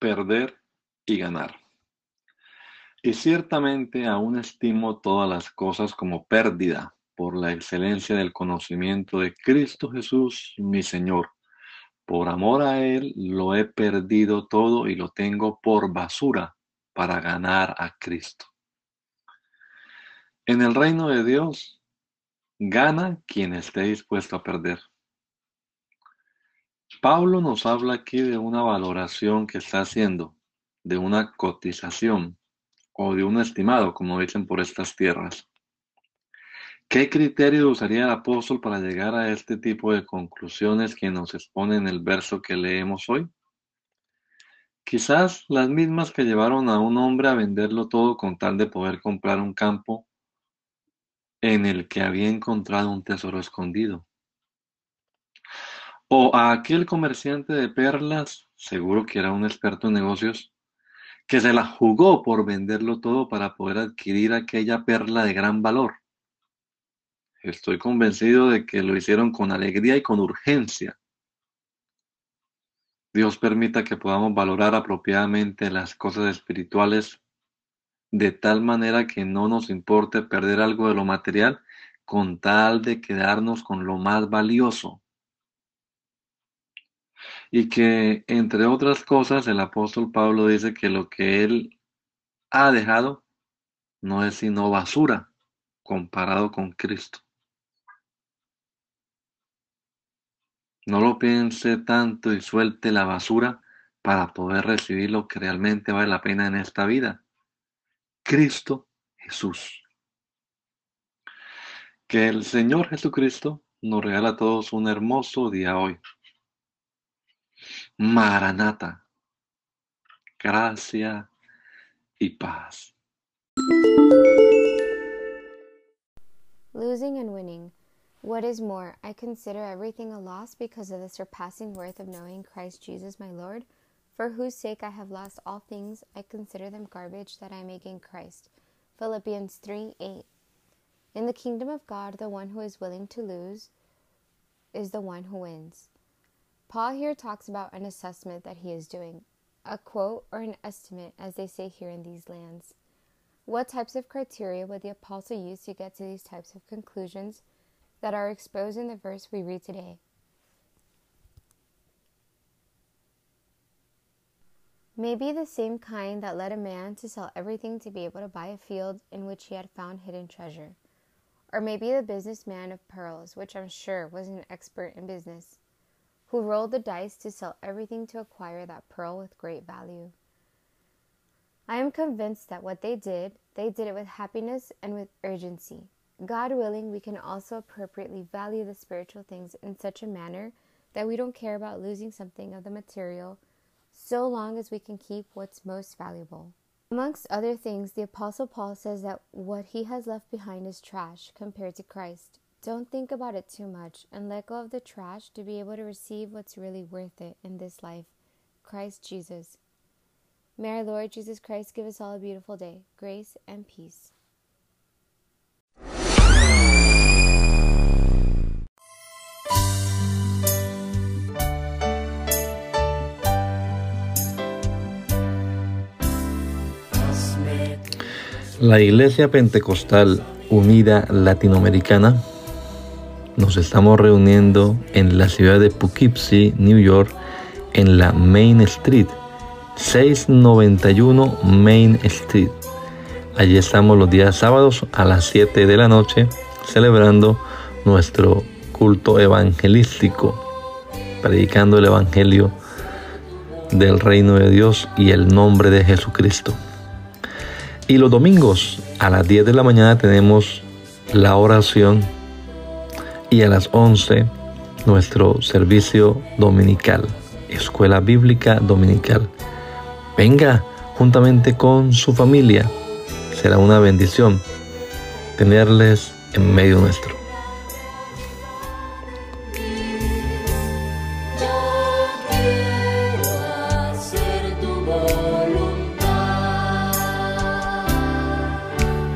Perder y ganar. Y ciertamente aún estimo todas las cosas como pérdida por la excelencia del conocimiento de Cristo Jesús, mi Señor. Por amor a Él lo he perdido todo y lo tengo por basura para ganar a Cristo. En el reino de Dios, gana quien esté dispuesto a perder. Pablo nos habla aquí de una valoración que está haciendo, de una cotización o de un estimado, como dicen por estas tierras. ¿Qué criterio usaría el apóstol para llegar a este tipo de conclusiones que nos expone en el verso que leemos hoy? Quizás las mismas que llevaron a un hombre a venderlo todo con tal de poder comprar un campo en el que había encontrado un tesoro escondido. O a aquel comerciante de perlas, seguro que era un experto en negocios, que se la jugó por venderlo todo para poder adquirir aquella perla de gran valor. Estoy convencido de que lo hicieron con alegría y con urgencia. Dios permita que podamos valorar apropiadamente las cosas espirituales de tal manera que no nos importe perder algo de lo material con tal de quedarnos con lo más valioso, y que, entre otras cosas, el apóstol Pablo dice que lo que él ha dejado no es sino basura comparado con Cristo. No lo piense tanto y suelte la basura para poder recibir lo que realmente vale la pena en esta vida. Cristo Jesús. Que el Señor Jesucristo nos regala a todos un hermoso día hoy. Maranata. Gracia y paz. Losing and winning. What is more, I consider everything a loss because of the surpassing worth of knowing Christ Jesus my Lord, for whose sake I have lost all things, I consider them garbage that I may gain Christ. Philippians 3 8. In the kingdom of God, the one who is willing to lose is the one who wins. Paul here talks about an assessment that he is doing, a quote or an estimate, as they say here in these lands. What types of criteria would the apostle use to get to these types of conclusions that are exposed in the verse we read today? Maybe the same kind that led a man to sell everything to be able to buy a field in which he had found hidden treasure. Or maybe the businessman of pearls, which I'm sure was an expert in business who rolled the dice to sell everything to acquire that pearl with great value. I am convinced that what they did, they did it with happiness and with urgency. God willing, we can also appropriately value the spiritual things in such a manner that we don't care about losing something of the material so long as we can keep what's most valuable. Amongst other things, the Apostle Paul says that what he has left behind is trash compared to Christ. Don't think about it too much and let go of the trash to be able to receive what's really worth it in this life Christ Jesus. May our Lord Jesus Christ give us all a beautiful day, grace, and peace. La Iglesia Pentecostal Unida Latinoamericana nos estamos reuniendo en la ciudad de Poughkeepsie, New York, en la Main Street, 691 Main Street. Allí estamos los días sábados a las 7 de la noche celebrando nuestro culto evangelístico, predicando el Evangelio del reino de Dios y el nombre de Jesucristo. Y los domingos a las 10 de la mañana tenemos la oración y a las 11 nuestro servicio dominical, escuela bíblica dominical. Venga juntamente con su familia. Será una bendición tenerles en medio nuestro.